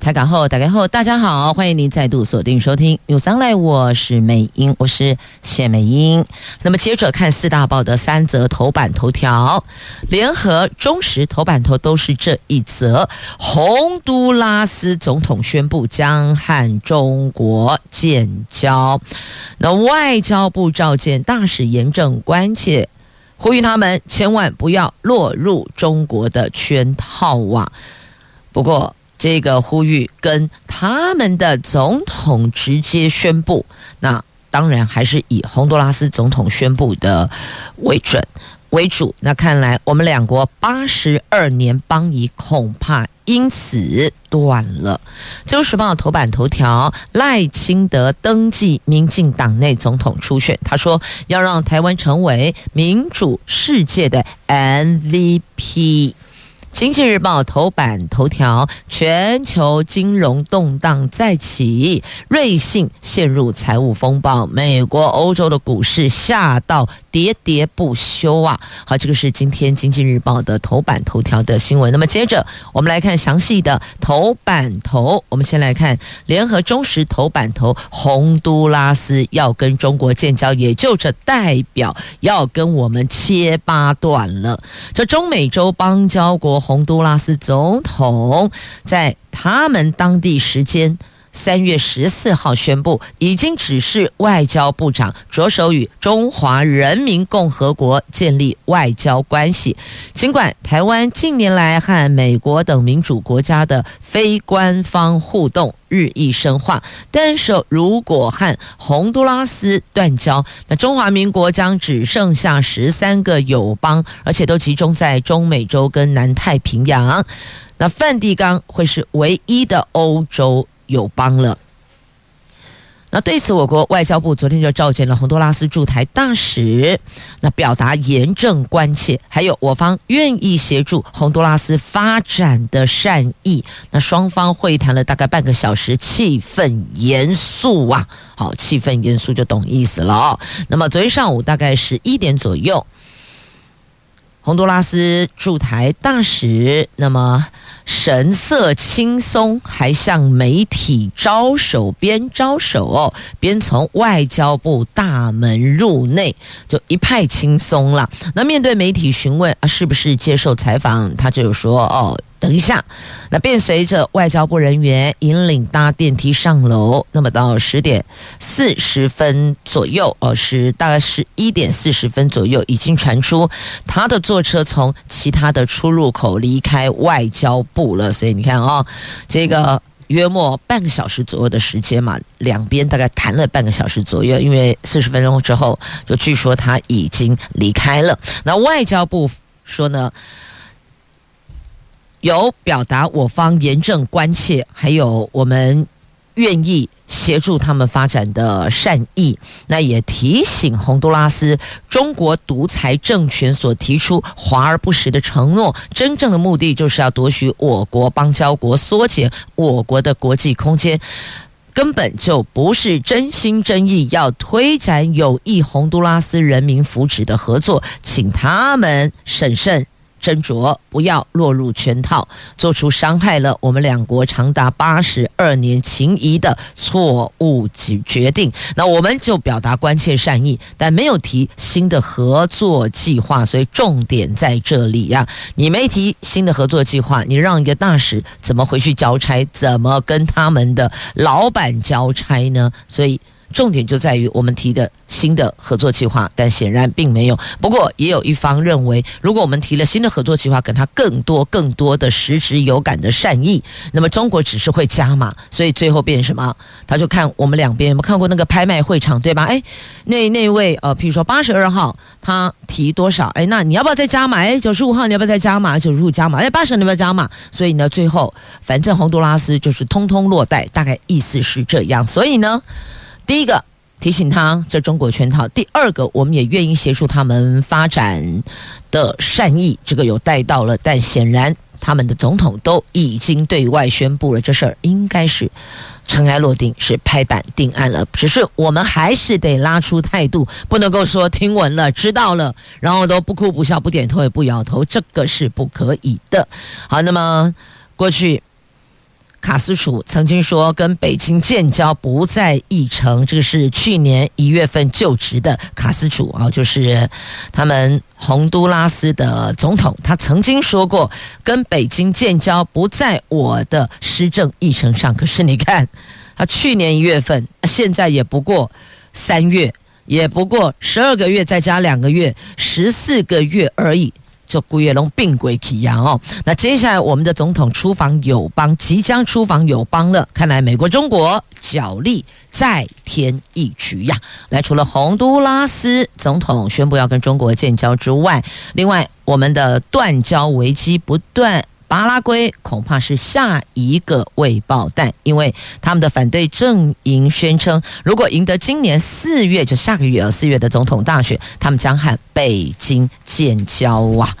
台港后，打开后，大家好，欢迎您再度锁定收听《News Online》，我是美英，我是谢美英。那么接着看四大报的三则头版头条，联合、中时头版头都是这一则：洪都拉斯总统宣布将和中国建交。那外交部召见大使严正关切，呼吁他们千万不要落入中国的圈套啊！不过。这个呼吁跟他们的总统直接宣布，那当然还是以洪都拉斯总统宣布的为准为主。那看来我们两国八十二年邦谊恐怕因此断了。自由时报头版头条：赖清德登记民进党内总统初选，他说要让台湾成为民主世界的 MVP。经济日报头版头条：全球金融动荡再起，瑞信陷入财务风暴，美国、欧洲的股市吓到喋喋不休啊！好，这个是今天经济日报的头版头条的新闻。那么接着我们来看详细的头版头，我们先来看联合中时头版头：洪都拉斯要跟中国建交，也就这代表要跟我们切八段了。这中美洲邦交国。洪都拉斯总统在他们当地时间三月十四号宣布，已经指示外交部长着手与中华人民共和国建立外交关系。尽管台湾近年来和美国等民主国家的非官方互动日益深化，但是如果和洪都拉斯断交，那中华民国将只剩下十三个友邦，而且都集中在中美洲跟南太平洋。那梵蒂冈会是唯一的欧洲友邦了。那对此，我国外交部昨天就召见了洪都拉斯驻台大使，那表达严正关切，还有我方愿意协助洪都拉斯发展的善意。那双方会谈了大概半个小时，气氛严肃啊，好，气氛严肃就懂意思了哦。那么昨天上午大概十一点左右。洪都拉斯驻台大使，那么神色轻松，还向媒体招手，边招手哦，边从外交部大门入内，就一派轻松了。那面对媒体询问啊，是不是接受采访，他就说哦。等一下，那便随着外交部人员引领搭电梯上楼。那么到十点四十分左右，哦，是大概十一点四十分左右，已经传出他的坐车从其他的出入口离开外交部了。所以你看哦，这个约莫半个小时左右的时间嘛，两边大概谈了半个小时左右。因为四十分钟之后，就据说他已经离开了。那外交部说呢？有表达我方严正关切，还有我们愿意协助他们发展的善意。那也提醒洪都拉斯，中国独裁政权所提出华而不实的承诺，真正的目的就是要夺取我国邦交国，缩减我国的国际空间，根本就不是真心真意要推展有益洪都拉斯人民福祉的合作，请他们审慎。斟酌，不要落入圈套，做出伤害了我们两国长达八十二年情谊的错误决决定。那我们就表达关切善意，但没有提新的合作计划。所以重点在这里呀，你没提新的合作计划，你让一个大使怎么回去交差？怎么跟他们的老板交差呢？所以。重点就在于我们提的新的合作计划，但显然并没有。不过也有一方认为，如果我们提了新的合作计划，给他更多更多的实质有感的善意，那么中国只是会加码，所以最后变什么？他就看我们两边有没有看过那个拍卖会场，对吧？哎，那那位呃，譬如说八十二号他提多少？哎，那你要不要再加码？哎，九十五号你要不要再加码？九十五加码？哎，八十你要不要加码？所以呢，最后反正洪都拉斯就是通通落袋，大概意思是这样。所以呢。第一个提醒他这中国圈套。第二个，我们也愿意协助他们发展的善意，这个有带到了，但显然他们的总统都已经对外宣布了，这事儿应该是尘埃落定，是拍板定案了。只是我们还是得拉出态度，不能够说听闻了、知道了，然后都不哭不笑、不点头也不摇头，这个是不可以的。好，那么过去。卡斯楚曾经说，跟北京建交不在议程。这个是去年一月份就职的卡斯楚啊，就是他们洪都拉斯的总统。他曾经说过，跟北京建交不在我的施政议程上。可是你看，他去年一月份，现在也不过三月，也不过十二个月，再加两个月，十四个月而已。就古月龙并轨起扬哦，那接下来我们的总统出访友邦，即将出访友邦了。看来美国、中国角力再添一局呀！来，除了洪都拉斯总统宣布要跟中国建交之外，另外我们的断交危机不断。巴拉圭恐怕是下一个未爆弹，因为他们的反对阵营宣称，如果赢得今年四月就下个月啊四月的总统大选，他们将和北京建交啊。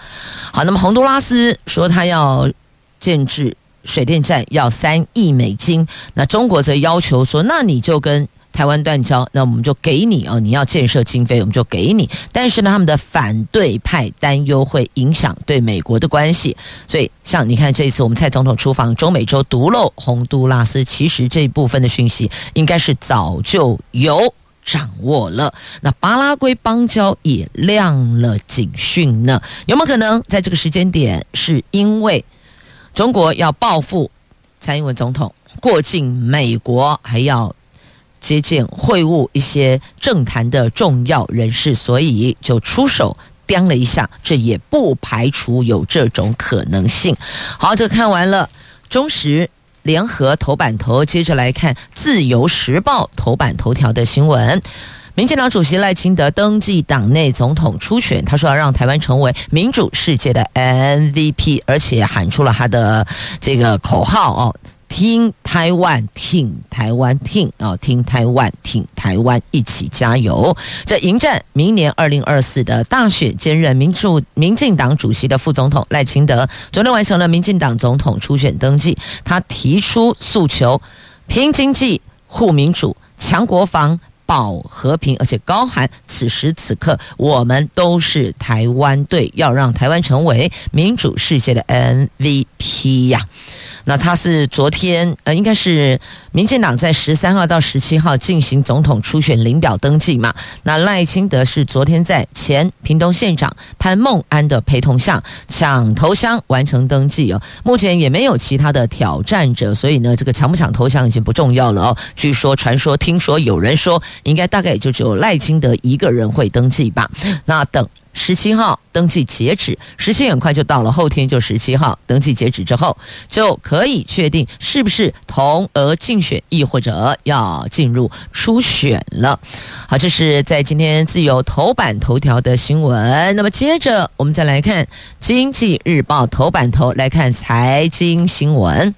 好，那么洪都拉斯说他要建制水电站要三亿美金，那中国则要求说，那你就跟。台湾断交，那我们就给你哦，你要建设经费，我们就给你。但是呢，他们的反对派担忧会影响对美国的关系，所以像你看这一次我们蔡总统出访中美洲，独漏洪都拉斯，其实这一部分的讯息应该是早就有掌握了。那巴拉圭邦交也亮了警讯呢，有没有可能在这个时间点，是因为中国要报复蔡英文总统过境美国，还要？接见会晤一些政坛的重要人士，所以就出手掂了一下，这也不排除有这种可能性。好，这看完了，中时联合头版头，接着来看自由时报头版头条的新闻。民进党主席赖清德登记党内总统初选，他说要让台湾成为民主世界的 MVP，而且喊出了他的这个口号哦。听台湾，挺台湾，挺啊！听台湾，挺台湾，一起加油！这迎战明年二零二四的大选，兼任民主民进党主席的副总统赖清德，昨天完成了民进党总统初选登记。他提出诉求：拼经济、护民主、强国防、保和平，而且高喊此时此刻我们都是台湾队，要让台湾成为民主世界的 MVP 呀！那他是昨天，呃，应该是民进党在十三号到十七号进行总统初选领表登记嘛。那赖清德是昨天在前屏东县长潘孟安的陪同下抢头香完成登记哦。目前也没有其他的挑战者，所以呢，这个抢不抢头香已经不重要了哦。据说、传说、听说，有人说，应该大概也就只有赖清德一个人会登记吧。那等。十七号登记截止，十七很快就到了，后天就十七号登记截止之后，就可以确定是不是同额竞选，亦或者要进入初选了。好，这是在今天自由头版头条的新闻。那么接着我们再来看《经济日报》头版头，来看财经新闻。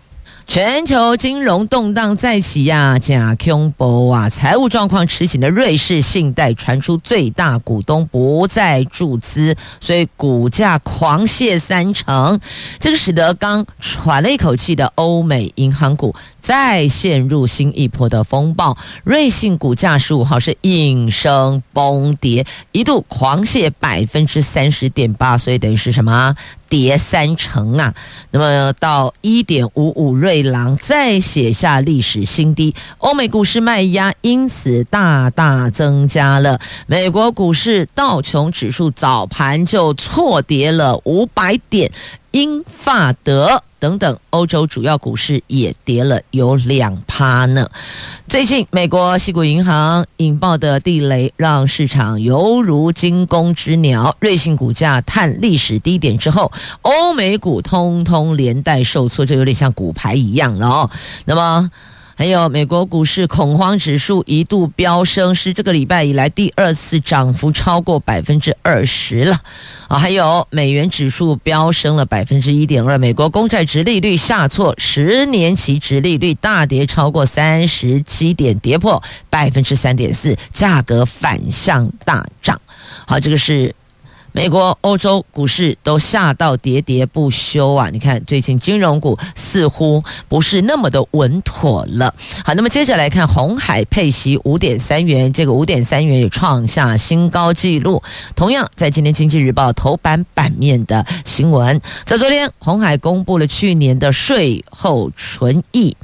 全球金融动荡再起呀，假恐怖啊！财务状况吃紧的瑞士信贷传出最大股东不再注资，所以股价狂泻三成。这个使得刚喘了一口气的欧美银行股再陷入新一波的风暴。瑞信股价十五号是应声崩跌，一度狂泻百分之三十点八，所以等于是什么？跌三成啊！那么到一点五五瑞郎再写下历史新低，欧美股市卖压因此大大增加了。美国股市道琼指数早盘就错跌了五百点，英法德。等等，欧洲主要股市也跌了有两趴呢。最近，美国西谷银行引爆的地雷让市场犹如惊弓之鸟，瑞信股价探历史低点之后，欧美股通通连带受挫，就有点像骨牌一样了哦。那么，还有美国股市恐慌指数一度飙升，是这个礼拜以来第二次涨幅超过百分之二十了啊！还有美元指数飙升了百分之一点二，美国公债殖利率下挫，十年期殖利率大跌超过三十七点，跌破百分之三点四，价格反向大涨。好，这个是。美国、欧洲股市都吓到跌跌不休啊！你看，最近金融股似乎不是那么的稳妥了。好，那么接着来看红海配息五点三元，这个五点三元也创下新高纪录。同样，在今天《经济日报》头版版面的新闻，在昨天，红海公布了去年的税后纯益。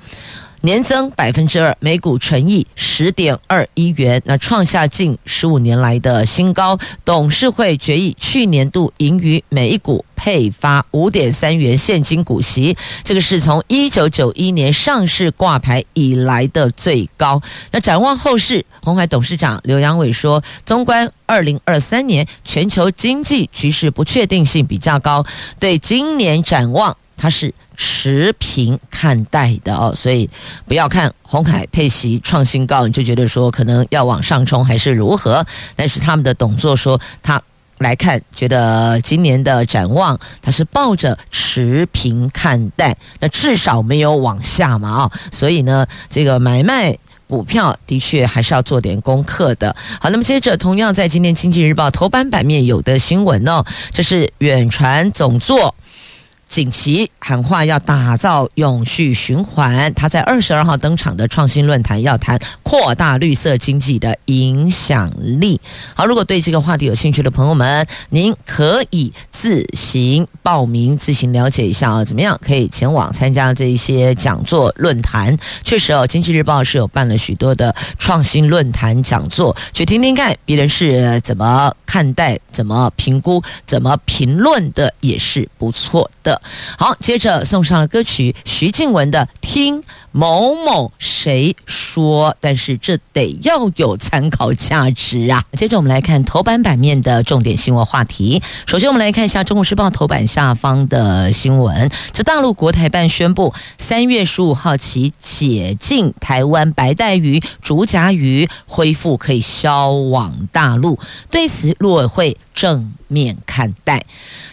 年增百分之二，每股纯益十点二一元，那创下近十五年来的新高。董事会决议去年度盈余每股配发五点三元现金股息，这个是从一九九一年上市挂牌以来的最高。那展望后市，鸿海董事长刘阳伟说：“综观二零二三年全球经济局势不确定性比较高，对今年展望。”它是持平看待的哦，所以不要看鸿海配息创新高，你就觉得说可能要往上冲还是如何？但是他们的董座说，他来看觉得今年的展望，他是抱着持平看待，那至少没有往下嘛啊，所以呢，这个买卖股票的确还是要做点功课的。好，那么接着同样在今天《经济日报》头版版面有的新闻呢，这是远传总座。锦旗喊话要打造永续循环，他在二十二号登场的创新论坛要谈扩大绿色经济的影响力。好，如果对这个话题有兴趣的朋友们，您可以自行报名，自行了解一下啊，怎么样可以前往参加这一些讲座论坛？确实哦，经济日报是有办了许多的创新论坛讲座，去听听看别人是怎么看待、怎么评估、怎么评论的，也是不错的。好，接着送上了歌曲徐静雯的《听某某谁说》，但是是这得要有参考价值啊。接着我们来看头版版面的重点新闻话题。首先，我们来看一下《中国时报》头版下方的新闻：这大陆国台办宣布，三月十五号起解禁台湾白带鱼、竹荚鱼，恢复可以销往大陆。对此，陆委会正面看待。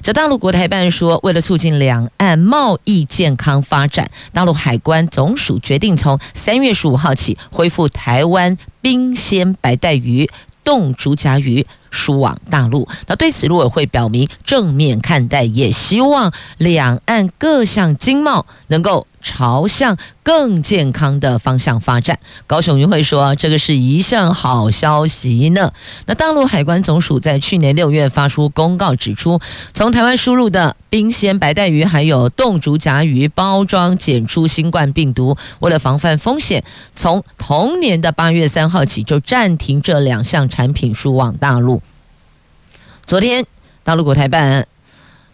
这大陆国台办说，为了促进两岸贸易健康发展，大陆海关总署决定从三月十五号起恢复台湾冰鲜白带鱼、冻竹荚鱼输往大陆。那对此，陆委会表明正面看待，也希望两岸各项经贸能够。朝向更健康的方向发展，高雄渔会说，这个是一项好消息呢。那大陆海关总署在去年六月发出公告，指出从台湾输入的冰鲜白带鱼还有冻竹荚鱼包装检出新冠病毒，为了防范风险，从同年的八月三号起就暂停这两项产品输往大陆。昨天，大陆国台办。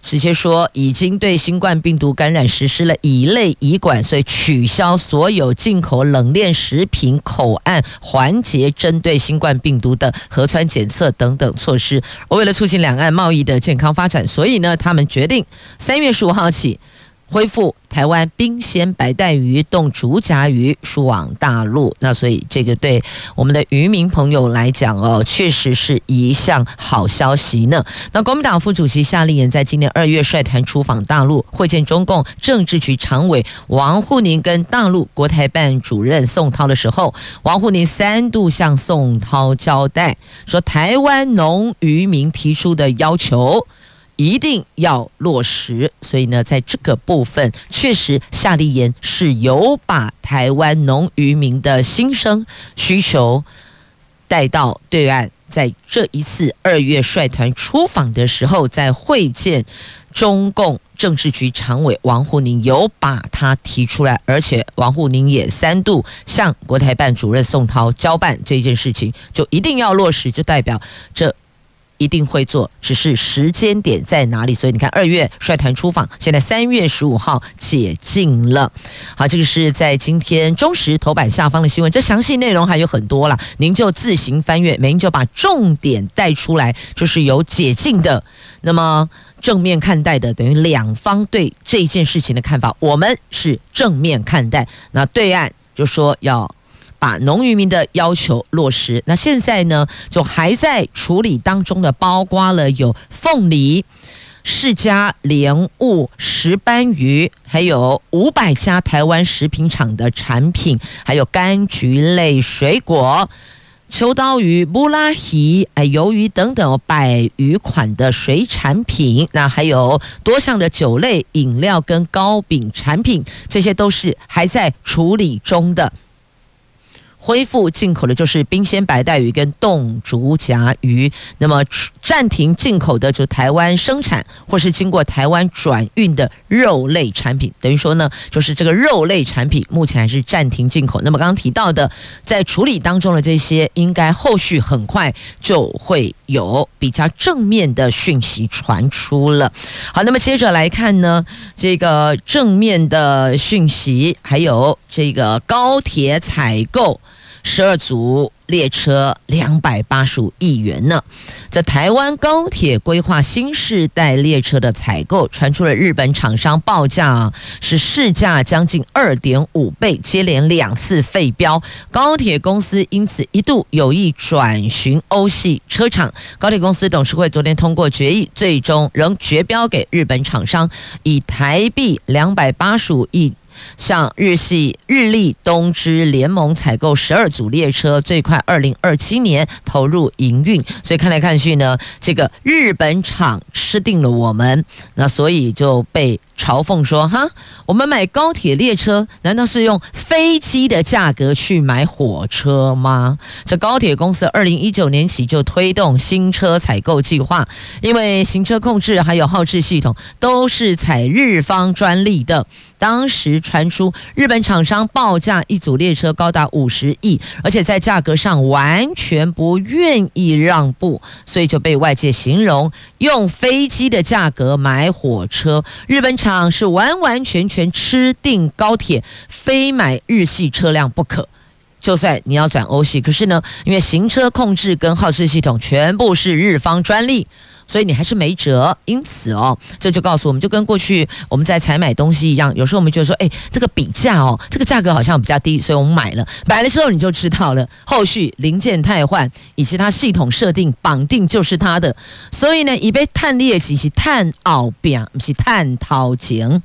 直接说，已经对新冠病毒感染实施了乙类乙管，所以取消所有进口冷链食品口岸环节针对新冠病毒的核酸检测等等措施。而为了促进两岸贸易的健康发展，所以呢，他们决定三月十五号起。恢复台湾冰鲜白带鱼、冻竹荚鱼输往大陆，那所以这个对我们的渔民朋友来讲哦，确实是一项好消息呢。那国民党副主席夏立言在今年二月率团出访大陆，会见中共政治局常委王沪宁跟大陆国台办主任宋涛的时候，王沪宁三度向宋涛交代，说台湾农渔民提出的要求。一定要落实，所以呢，在这个部分，确实夏立言是有把台湾农渔民的心声需求带到对岸。在这一次二月率团出访的时候，在会见中共政治局常委王沪宁，有把他提出来，而且王沪宁也三度向国台办主任宋涛交办这件事情，就一定要落实，就代表这。一定会做，只是时间点在哪里？所以你看，二月率团出访，现在三月十五号解禁了。好，这个是在今天中时头版下方的新闻，这详细内容还有很多啦，您就自行翻阅。美英就把重点带出来，就是有解禁的，那么正面看待的，等于两方对这件事情的看法，我们是正面看待。那对岸就说要把农渔民的要求落实。那现在呢，就还在处理当中的，包括了有凤梨。释迦莲雾、石斑鱼，还有五百家台湾食品厂的产品，还有柑橘类水果、秋刀鱼、布拉提、哎鱿鱼等等百余款的水产品，那还有多项的酒类饮料跟糕饼产品，这些都是还在处理中的。恢复进口的就是冰鲜白带鱼跟冻竹荚鱼，那么暂停进口的就台湾生产或是经过台湾转运的肉类产品，等于说呢，就是这个肉类产品目前还是暂停进口。那么刚刚提到的在处理当中的这些，应该后续很快就会有比较正面的讯息传出了。好，那么接着来看呢，这个正面的讯息还有这个高铁采购。十二组列车两百八十五亿元呢。在台湾高铁规划新世代列车的采购，传出了日本厂商报价啊是市价将近二点五倍，接连两次废标。高铁公司因此一度有意转寻欧系车厂。高铁公司董事会昨天通过决议，最终仍决标给日本厂商，以台币两百八十五亿。向日系日立东芝联盟采购十二组列车，最快二零二七年投入营运。所以看来看去呢，这个日本厂吃定了我们，那所以就被。嘲讽说：“哈，我们买高铁列车，难道是用飞机的价格去买火车吗？”这高铁公司二零一九年起就推动新车采购计划，因为行车控制还有号志系统都是采日方专利的。当时传出日本厂商报价一组列车高达五十亿，而且在价格上完全不愿意让步，所以就被外界形容用飞机的价格买火车。日本厂。是完完全全吃定高铁，非买日系车辆不可。就算你要转欧系，可是呢，因为行车控制跟耗时系统全部是日方专利。所以你还是没辙，因此哦，这就告诉我们，就跟过去我们在采买东西一样，有时候我们觉得说，哎，这个比价哦，这个价格好像比较低，所以我们买了，买了之后你就知道了，后续零件汰换以及它系统设定绑定就是它的，所以呢，以被探劣级是探奥表，不是碳掏钱。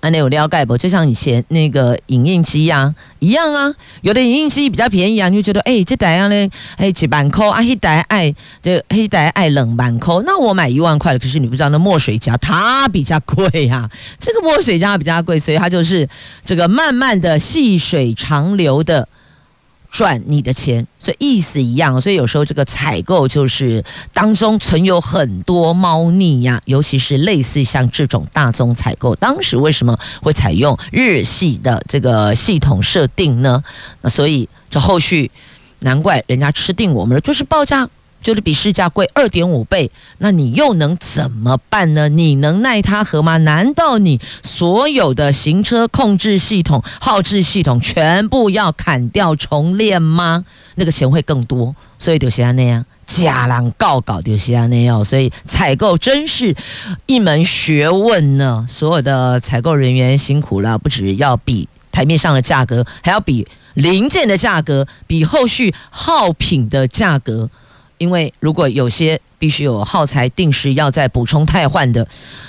啊，那有了解不？就像以前那个影印机呀、啊，一样啊。有的影印机比较便宜啊，你就觉得哎，这台样呢，哎几万块啊，一台爱这黑台爱冷板扣。那我买一万块的，可是你不知道那墨水夹它比较贵呀、啊。这个墨水夹比较贵，所以它就是这个慢慢的细水长流的。赚你的钱，所以意思一样，所以有时候这个采购就是当中存有很多猫腻呀，尤其是类似像这种大宗采购，当时为什么会采用日系的这个系统设定呢？那所以这后续难怪人家吃定我们了，就是报价。就是比市价贵二点五倍，那你又能怎么办呢？你能奈他何吗？难道你所有的行车控制系统、耗制系统全部要砍掉重练吗？那个钱会更多，所以就像那样，假狼告告就像那样，所以采购真是一门学问呢。所有的采购人员辛苦了，不只要比台面上的价格，还要比零件的价格，比后续耗品的价格。因为如果有些必须有耗材定时要再补充汰换的，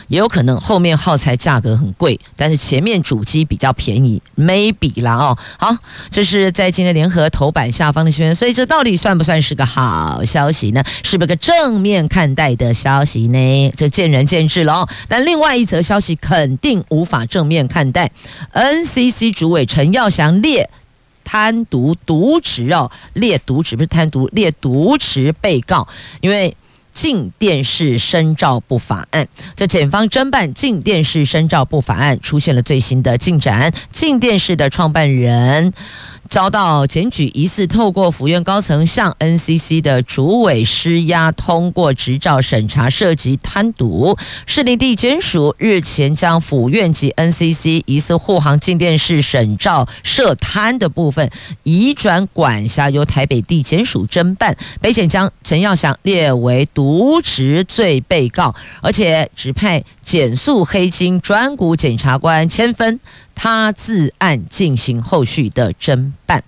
也有可能后面耗材价格很贵，但是前面主机比较便宜，maybe 啦哦。好，这是在今天联合头版下方的新闻，所以这到底算不算是个好消息呢？是不是个正面看待的消息呢？这见仁见智了哦。但另外一则消息肯定无法正面看待，NCC 主委陈耀祥列。贪渎渎职哦，列渎职不是贪渎，列渎职被告，因为镜电视申照不法案，这检方侦办镜电视申照不法案出现了最新的进展，镜电视的创办人。遭到检举，疑似透过府院高层向 NCC 的主委施压，通过执照审查涉及贪渎。士林地检署日前将府院及 NCC 疑似护航镜电视审照涉贪的部分移转管辖，由台北地检署侦办。北检将陈耀祥列为渎职罪被告，而且指派检速黑金专股检察官千分，他自案进行后续的侦办。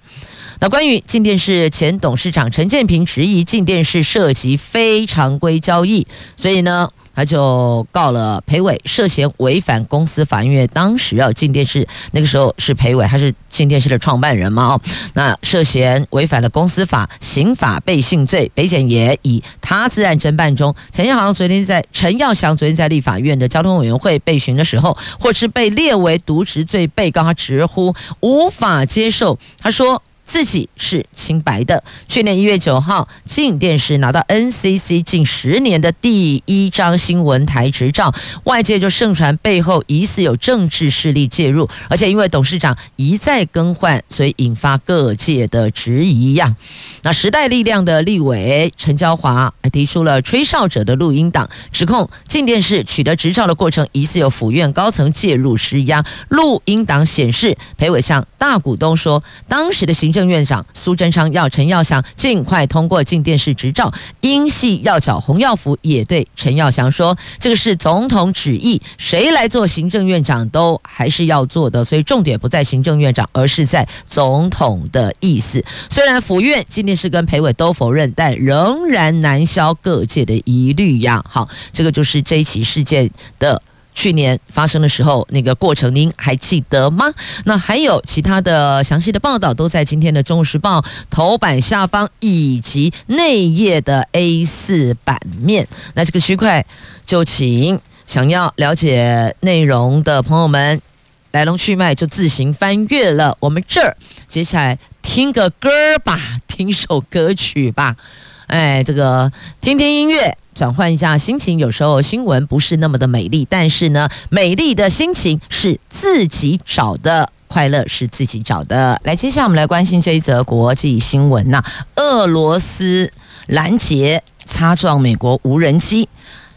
那关于静电视前董事长陈建平质疑静电视涉及非常规交易，所以呢，他就告了裴伟涉嫌违反公司法，因为当时要进电视那个时候是裴伟，他是进电视的创办人嘛，哦，那涉嫌违反了公司法、刑法背信罪，北检也以他自案侦办中。陈耀航昨天在陈耀祥昨天在立法院的交通委员会被询的时候，或是被列为渎职罪被告，他直呼无法接受，他说。自己是清白的。去年一月九号，镜电视拿到 NCC 近十年的第一张新闻台执照，外界就盛传背后疑似有政治势力介入，而且因为董事长一再更换，所以引发各界的质疑呀。那时代力量的立委陈娇华还提出了吹哨者的录音档，指控镜电视取得执照的过程疑似有府院高层介入施压。录音档显示，裴伟向大股东说，当时的行政院长苏贞昌要陈耀祥尽快通过进电视执照，英系要角洪耀福也对陈耀祥说：“这个是总统旨意，谁来做行政院长都还是要做的，所以重点不在行政院长，而是在总统的意思。”虽然府院镜电视跟裴伟都否认，但仍然难消各界的疑虑呀。好，这个就是这一起事件的。去年发生的时候，那个过程您还记得吗？那还有其他的详细的报道，都在今天的《中国时报》头版下方以及内页的 A 四版面。那这个区块，就请想要了解内容的朋友们来龙去脉，就自行翻阅了。我们这儿接下来听个歌吧，听首歌曲吧。哎，这个听听音乐。转换一下心情，有时候新闻不是那么的美丽，但是呢，美丽的心情是自己找的，快乐是自己找的。来，接下来我们来关心这一则国际新闻呐，俄罗斯拦截擦撞美国无人机。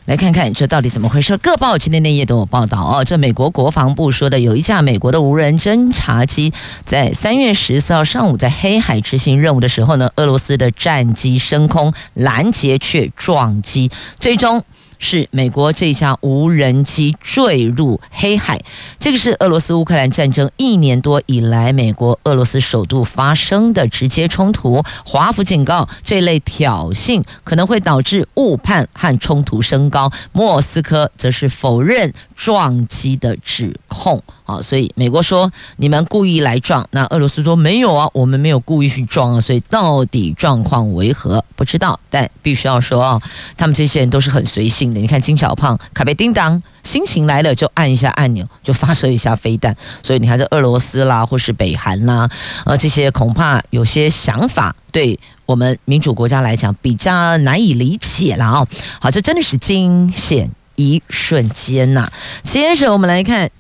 来看看这到底怎么回事？各报今天内页都有报道哦。这美国国防部说的，有一架美国的无人侦察机在三月十四号上午在黑海执行任务的时候呢，俄罗斯的战机升空拦截却撞击，最终。是美国这架无人机坠入黑海，这个是俄罗斯乌克兰战争一年多以来美国俄罗斯首度发生的直接冲突。华府警告，这类挑衅可能会导致误判和冲突升高。莫斯科则是否认撞击的指控。好，所以美国说你们故意来撞，那俄罗斯说没有啊，我们没有故意去撞啊。所以到底状况为何不知道，但必须要说啊，他们这些人都是很随性的。你看金小胖卡贝叮当，心情来了就按一下按钮，就发射一下飞弹。所以你看这俄罗斯啦，或是北韩啦，呃，这些恐怕有些想法，对我们民主国家来讲比较难以理解了啊。好，这真的是惊险一瞬间呐。接着我们来看。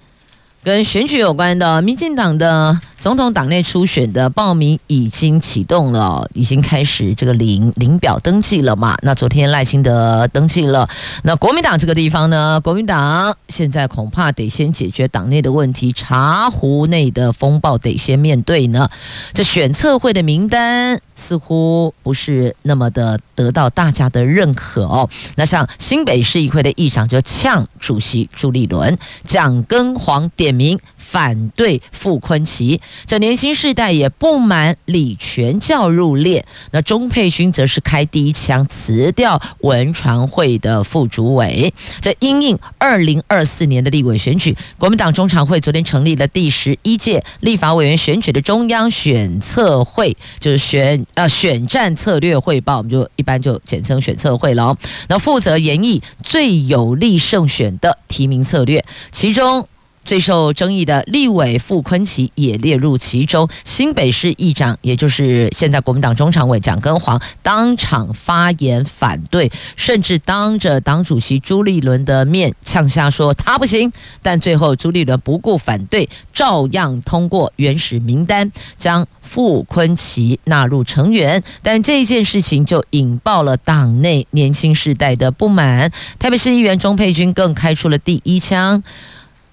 跟选举有关的，民进党的总统党内初选的报名已经启动了，已经开始这个领领表登记了嘛？那昨天赖清德登记了，那国民党这个地方呢？国民党现在恐怕得先解决党内的问题，茶壶内的风暴得先面对呢。这选测会的名单似乎不是那么的得到大家的认可哦。那像新北市议会的议长就呛主席朱立伦，蒋根黄点名反对傅崐萁，这年轻世代也不满李全教入列。那钟沛君则是开第一枪，辞掉文传会的副主委。这因应二零二四年的立委选举，国民党中常会昨天成立了第十一届立法委员选举的中央选策会，就是选呃选战策略汇报，我们就一般就简称选策会了。那负责研议最有利胜选的提名策略，其中。最受争议的立委傅昆奇也列入其中，新北市议长，也就是现在国民党中常委蒋根黄当场发言反对，甚至当着党主席朱立伦的面呛下说他不行，但最后朱立伦不顾反对，照样通过原始名单，将傅昆奇纳入成员。但这件事情就引爆了党内年轻世代的不满，台北市议员钟佩君更开出了第一枪。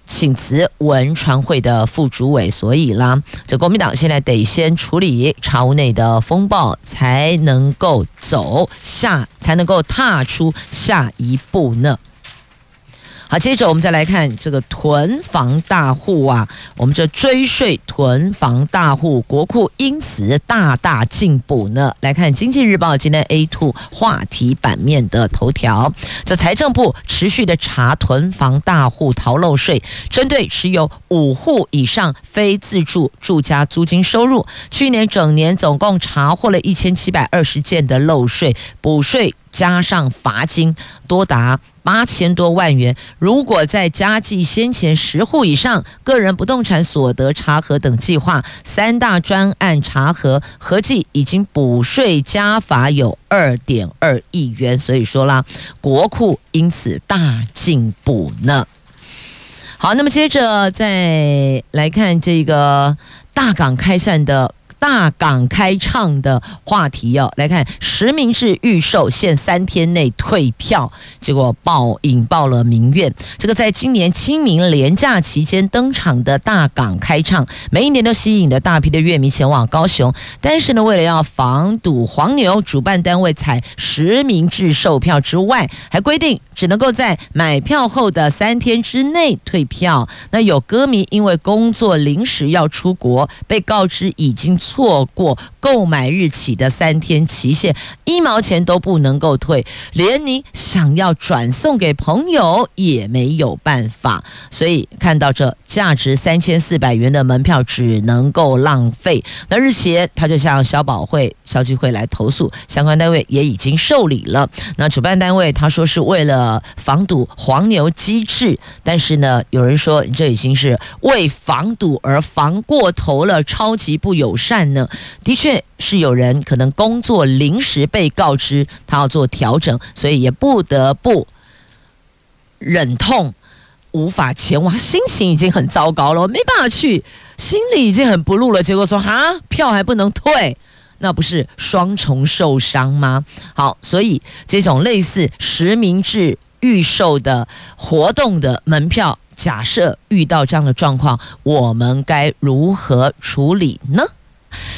请辞文传会的副主委，所以啦，这国民党现在得先处理朝内的风暴，才能够走下，才能够踏出下一步呢。好，接着我们再来看这个囤房大户啊，我们这追税囤房大户，国库因此大大进补呢。来看《经济日报》今天 A two 话题版面的头条，这财政部持续的查囤房大户逃漏税，针对持有五户以上非自住住家租金收入，去年整年总共查获了一千七百二十件的漏税补税。加上罚金多达八千多万元，如果再加计先前十户以上个人不动产所得查核等计划，三大专案查核合计已经补税加罚有二点二亿元，所以说啦，国库因此大进补呢。好，那么接着再来看这个大港开善的。大港开唱的话题哦，来看实名制预售限三天内退票，结果爆引爆了民怨。这个在今年清明连假期间登场的大港开唱，每一年都吸引了大批的乐迷前往高雄。但是呢，为了要防堵黄牛，主办单位采实名制售票之外，还规定只能够在买票后的三天之内退票。那有歌迷因为工作临时要出国，被告知已经。错过购买日起的三天期限，一毛钱都不能够退，连你想要转送给朋友也没有办法。所以看到这价值三千四百元的门票只能够浪费。那日前他就向消保会、消基会来投诉，相关单位也已经受理了。那主办单位他说是为了防堵黄牛机制，但是呢，有人说这已经是为防堵而防过头了，超级不友善。呢，的确是有人可能工作临时被告知他要做调整，所以也不得不忍痛无法前往，心情已经很糟糕了，我没办法去，心里已经很不路了。结果说哈，票还不能退，那不是双重受伤吗？好，所以这种类似实名制预售的活动的门票，假设遇到这样的状况，我们该如何处理呢？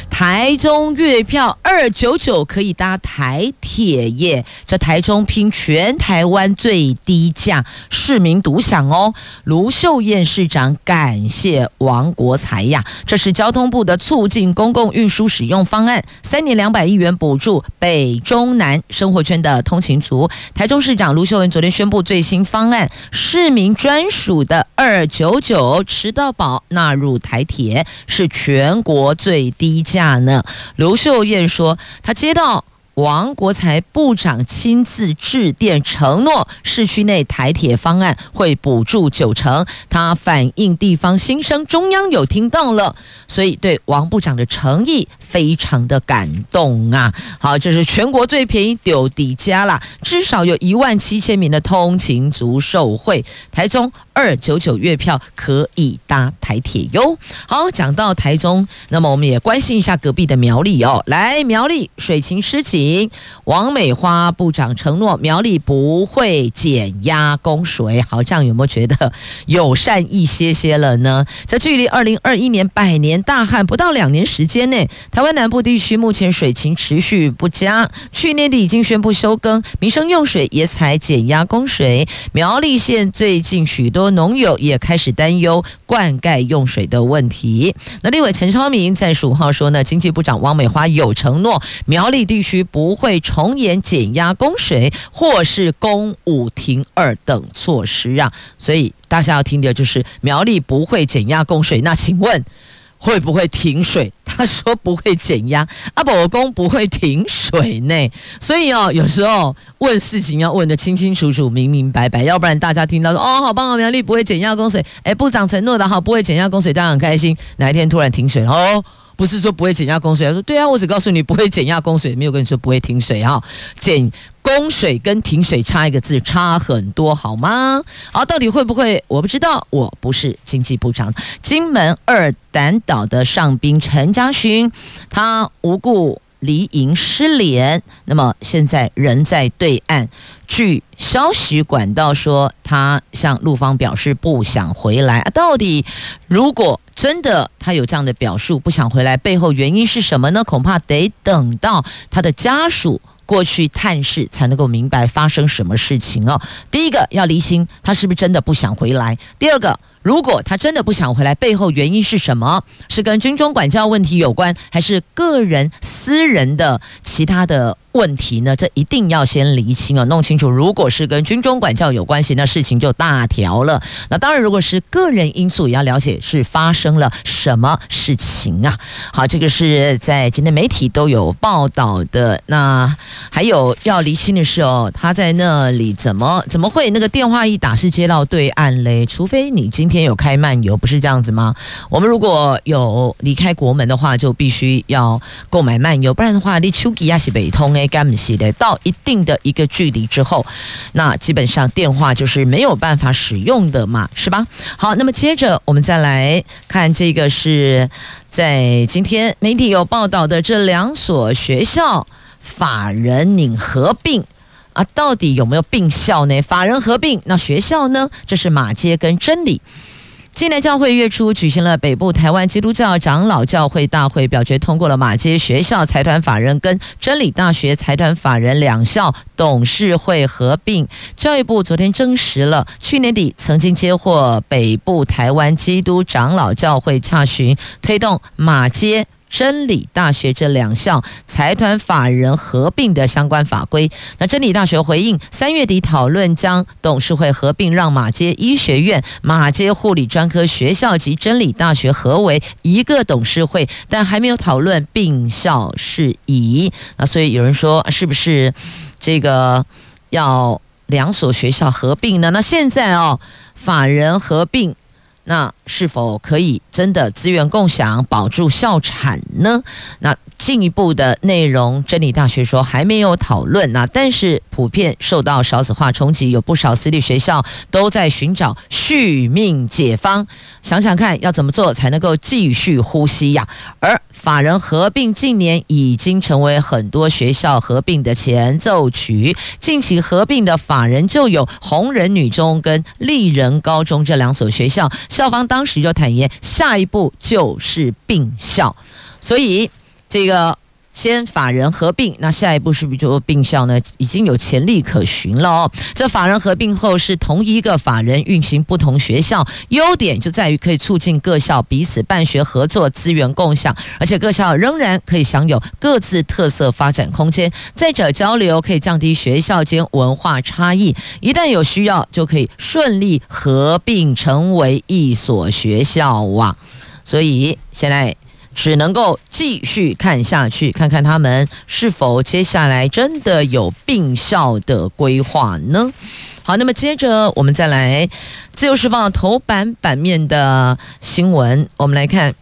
台中月票二九九可以搭台铁耶，这台中拼全台湾最低价，市民独享哦。卢秀燕市长感谢王国材呀，这是交通部的促进公共运输使用方案，三年两百亿元补助北中南生活圈的通勤族。台中市长卢秀燕昨天宣布最新方案，市民专属的二九九吃到饱纳入台铁，是全国最低低价。呢？刘秀燕说，她接到。王国材部长亲自致电承诺，市区内台铁方案会补助九成。他反映地方心声，中央有听到了，所以对王部长的诚意非常的感动啊！好，这是全国最便宜丢底价啦，至少有一万七千名的通勤族受惠。台中二九九月票可以搭台铁哟。好，讲到台中，那么我们也关心一下隔壁的苗栗哦。来，苗栗水情湿情。王美花部长承诺苗栗不会减压供水，好，这样有没有觉得友善一些些了呢？在距离二零二一年百年大旱不到两年时间内，台湾南部地区目前水情持续不佳，去年底已经宣布休耕，民生用水也采减压供水。苗栗县最近许多农友也开始担忧灌溉用水的问题。那另外陈超明在十五号说呢，经济部长王美花有承诺苗栗地区。不会重演减压供水或是公五停二等措施啊，所以大家要听的就是苗栗不会减压供水。那请问会不会停水？他说不会减压，阿伯公不会停水呢。所以哦，有时候问事情要问得清清楚楚、明明白白，要不然大家听到说哦，好棒啊，苗栗不会减压供水，哎，部长承诺的好，不会减压供水，大家很开心。哪一天突然停水哦？不是说不会减压供水，他说对啊，我只告诉你不会减压供水，没有跟你说不会停水哈。减供水跟停水差一个字，差很多好吗？好，到底会不会？我不知道，我不是经济部长。金门二胆岛的上兵陈家勋，他无故离营失联，那么现在人在对岸。据消息管道说，他向陆方表示不想回来。啊，到底如果真的他有这样的表述，不想回来，背后原因是什么呢？恐怕得等到他的家属过去探视，才能够明白发生什么事情哦。第一个要厘清他是不是真的不想回来。第二个。如果他真的不想回来，背后原因是什么？是跟军中管教问题有关，还是个人私人的其他的问题呢？这一定要先厘清哦，弄清楚。如果是跟军中管教有关系，那事情就大条了。那当然，如果是个人因素，也要了解是发生了什么事情啊。好，这个是在今天媒体都有报道的。那还有要厘清的是哦，他在那里怎么怎么会那个电话一打是接到对岸嘞？除非你今天。天有开漫游，不是这样子吗？我们如果有离开国门的话，就必须要购买漫游，不然的话，你手机也是北通诶，干不系的。到一定的一个距离之后，那基本上电话就是没有办法使用的嘛，是吧？好，那么接着我们再来看这个，是在今天媒体有报道的这两所学校法人拟合并。啊，到底有没有并校呢？法人合并，那学校呢？这是马街跟真理。今年教会月初举行了北部台湾基督教长老教会大会，表决通过了马街学校财团法人跟真理大学财团法人两校董事会合并。教育部昨天证实了，去年底曾经接获北部台湾基督长老教会洽询，推动马街。真理大学这两校财团法人合并的相关法规，那真理大学回应，三月底讨论将董事会合并，让马街医学院、马街护理专科学校及真理大学合为一个董事会，但还没有讨论并校事宜。那所以有人说，是不是这个要两所学校合并呢？那现在哦，法人合并。那是否可以真的资源共享，保住校产呢？那进一步的内容，真理大学说还没有讨论。那但是普遍受到少子化冲击，有不少私立学校都在寻找续命解方。想想看，要怎么做才能够继续呼吸呀？而法人合并近年已经成为很多学校合并的前奏曲。近期合并的法人就有红人女中跟丽人高中这两所学校，校方当当时就坦言，下一步就是并校，所以。这个先法人合并，那下一步是不是就并校呢？已经有潜力可循了哦。这法人合并后是同一个法人运行不同学校，优点就在于可以促进各校彼此办学合作、资源共享，而且各校仍然可以享有各自特色发展空间。再者，交流可以降低学校间文化差异，一旦有需要，就可以顺利合并成为一所学校哇。所以现在。只能够继续看下去，看看他们是否接下来真的有并校的规划呢？好，那么接着我们再来《自由时报》头版版面的新闻，我们来看。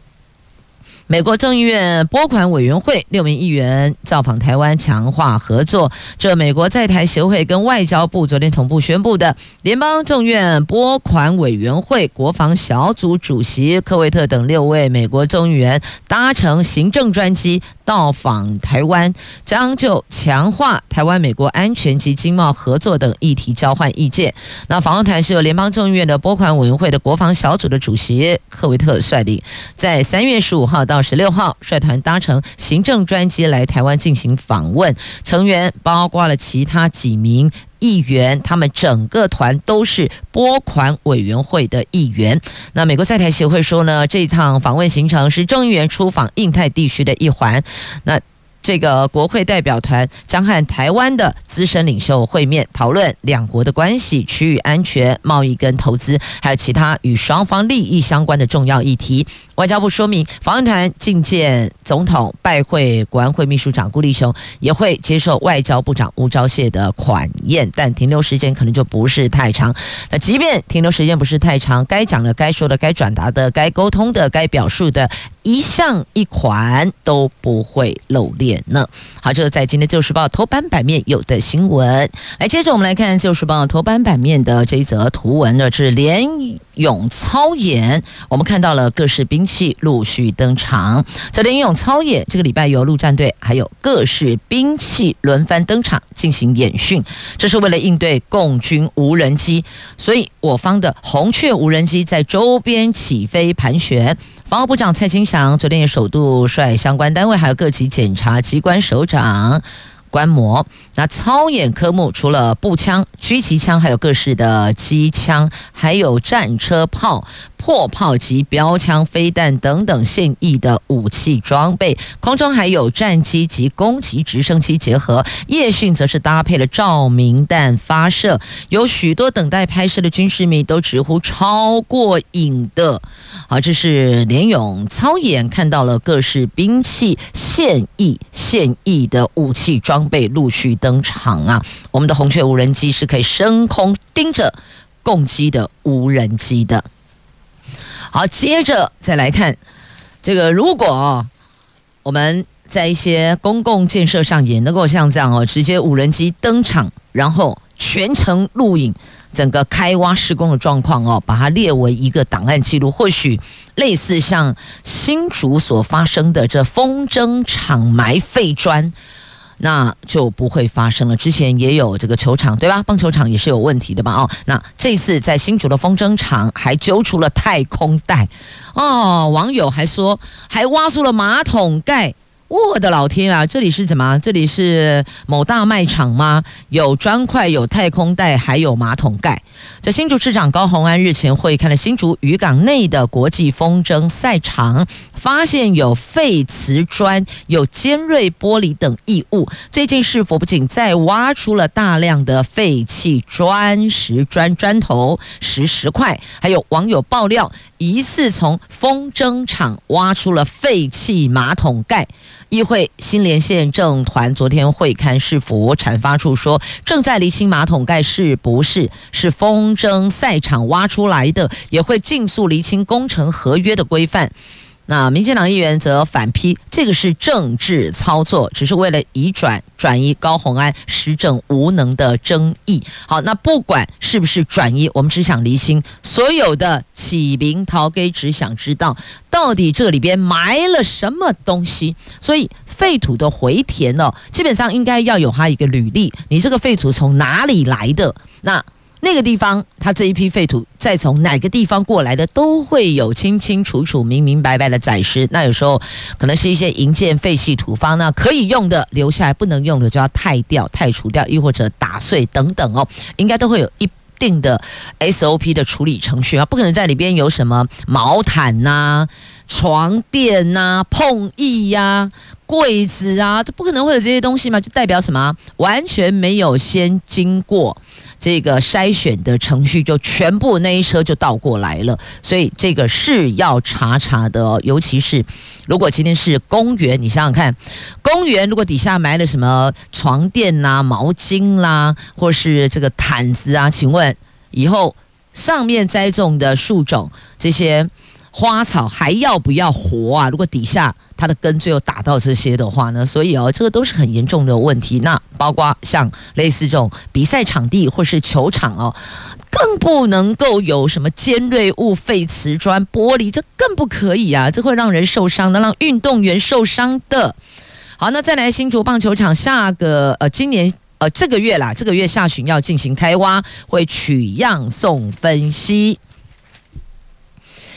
美国众议院拨款委员会六名议员造访台湾，强化合作。这美国在台协会跟外交部昨天同步宣布的，联邦众院拨款委员会国防小组主席科维特等六位美国众议员搭乘行政专机到访台湾，将就强化台湾美国安全及经贸合作等议题交换意见。那访问团是由联邦众议院的拨款委员会的国防小组的主席科维特率领，在三月十五号到到十六号，率团搭乘行政专机来台湾进行访问，成员包括了其他几名议员，他们整个团都是拨款委员会的议员。那美国在台协会说呢，这一趟访问行程是众议员出访印太地区的一环。那这个国会代表团将和台湾的资深领袖会面，讨论两国的关系、区域安全、贸易跟投资，还有其他与双方利益相关的重要议题。外交部说明，访问团觐见总统、拜会国安会秘书长顾立雄，也会接受外交部长吴钊燮的款宴，但停留时间可能就不是太长。那即便停留时间不是太长，该讲的、该说的、该转达的、该沟通的、该表述的，一项一款都不会露脸呢。好，这是在今天《旧时报》头版版面有的新闻。来，接着我们来看《旧时报》头版版面的这一则图文呢，是联勇操演，我们看到了各式兵。兵器陆续登场。这联勇操演这个礼拜由陆战队还有各式兵器轮番登场进行演训，这是为了应对共军无人机，所以我方的红雀无人机在周边起飞盘旋。防务部长蔡清祥昨天也首度率相关单位还有各级检察机关首长。观摩，那操演科目除了步枪、狙击枪，还有各式的机枪，还有战车炮。破炮及标枪、飞弹等等现役的武器装备，空中还有战机及攻击直升机结合。夜训则是搭配了照明弹发射，有许多等待拍摄的军事迷都直呼超过瘾的。好，这是联勇操演，看到了各式兵器现役、现役的武器装备陆续登场啊！我们的红雀无人机是可以升空盯着攻击的无人机的。好，接着再来看这个，如果我们在一些公共建设上也能够像这样哦，直接无人机登场，然后全程录影整个开挖施工的状况哦，把它列为一个档案记录，或许类似像新竹所发生的这风筝厂埋废砖。那就不会发生了。之前也有这个球场，对吧？棒球场也是有问题的吧？哦，那这次在新竹的风筝场还揪出了太空袋，哦，网友还说还挖出了马桶盖。我的老天啊！这里是怎么？这里是某大卖场吗？有砖块，有太空袋，还有马桶盖。这新竹市长高虹安日前会看了新竹渔港内的国际风筝赛场，发现有废瓷砖、有尖锐玻璃等异物。最近市府不仅再挖出了大量的废弃砖石砖砖头、石石块，还有网友爆料，疑似从风筝厂挖出了废弃马桶盖。议会新联县政团昨天会刊市府阐发处说，正在厘清马桶盖是不是是风筝赛场挖出来的，也会尽速厘清工程合约的规范。那民进党议员则反批，这个是政治操作，只是为了移转转移高虹安施政无能的争议。好，那不管是不是转移，我们只想厘清，所有的起兵逃给，只想知道到底这里边埋了什么东西。所以废土的回填呢，基本上应该要有它一个履历，你这个废土从哪里来的？那。那个地方，它这一批废土再从哪个地方过来的，都会有清清楚楚、明明白白的载实。那有时候可能是一些营建废弃土方，那可以用的留下来，不能用的就要汰掉、汰除掉，又或者打碎等等哦，应该都会有一定的 SOP 的处理程序啊，不可能在里边有什么毛毯呐、床垫呐、碰椅呀、啊、柜子啊，这不可能会有这些东西嘛？就代表什么？完全没有先经过。这个筛选的程序就全部那一车就倒过来了，所以这个是要查查的哦。尤其是如果今天是公园，你想想看，公园如果底下埋了什么床垫啦、毛巾啦，或是这个毯子啊，请问以后上面栽种的树种这些。花草还要不要活啊？如果底下它的根最后打到这些的话呢？所以哦，这个都是很严重的问题。那包括像类似这种比赛场地或是球场哦，更不能够有什么尖锐物、废瓷砖、玻璃，这更不可以啊！这会让人受伤，能让运动员受伤的。好，那再来新竹棒球场，下个呃，今年呃这个月啦，这个月下旬要进行开挖，会取样送分析。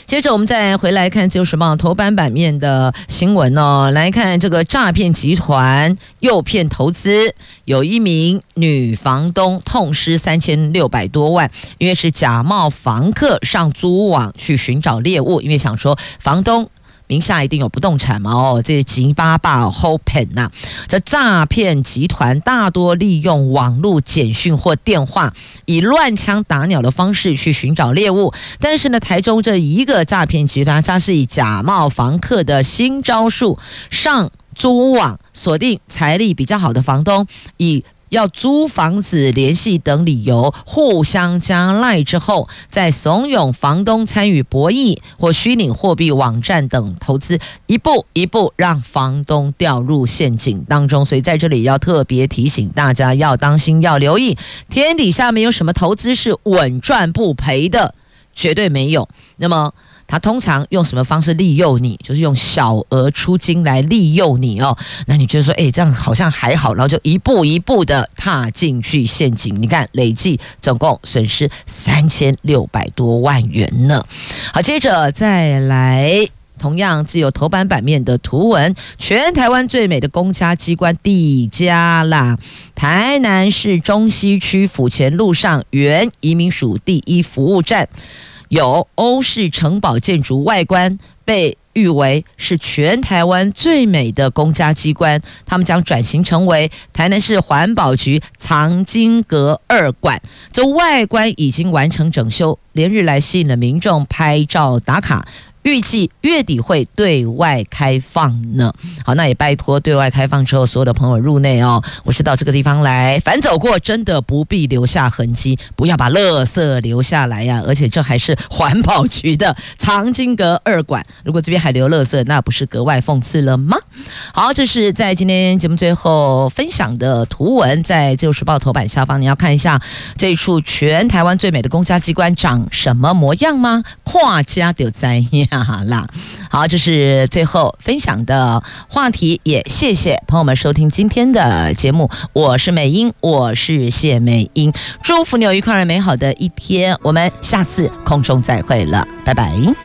接着我们再回来看《自由时报》头版版面的新闻哦，来看这个诈骗集团诱骗投资，有一名女房东痛失三千六百多万，因为是假冒房客上租网去寻找猎物，因为想说房东。名下一定有不动产嘛？哦，这吉巴巴 Hopen 呐，这诈骗集团大多利用网络简讯或电话，以乱枪打鸟的方式去寻找猎物。但是呢，台中这一个诈骗集团，它是以假冒房客的新招数，上租网锁定财力比较好的房东，以。要租房子、联系等理由，互相加赖之后，再怂恿房东参与博弈或虚拟货币网站等投资，一步一步让房东掉入陷阱当中。所以在这里要特别提醒大家，要当心，要留意，天底下没有什么投资是稳赚不赔的，绝对没有。那么。他通常用什么方式利诱你？就是用小额出金来利诱你哦。那你觉得说，哎，这样好像还好，然后就一步一步的踏进去陷阱。你看，累计总共损失三千六百多万元呢。好，接着再来。同样自有头版版面的图文，全台湾最美的公家机关第一家啦！台南市中西区府前路上原移民署第一服务站，有欧式城堡建筑，外观被誉为是全台湾最美的公家机关，他们将转型成为台南市环保局藏经阁二馆，这外观已经完成整修，连日来吸引了民众拍照打卡。预计月底会对外开放呢。好，那也拜托对外开放之后，所有的朋友入内哦。我是到这个地方来，反走过真的不必留下痕迹，不要把垃圾留下来呀、而且这还是环保局的藏经阁二馆，如果这边还留垃圾，那不是格外讽刺了吗？好，这是在今天节目最后分享的图文，在《自由时报》头版下方，你要看一下这一处全台湾最美的公家机关长什么模样吗？跨家就在呀。好啦，好，这是最后分享的话题，也谢谢朋友们收听今天的节目。我是美英，我是谢美英，祝福你有愉快而美好的一天。我们下次空中再会了，拜拜。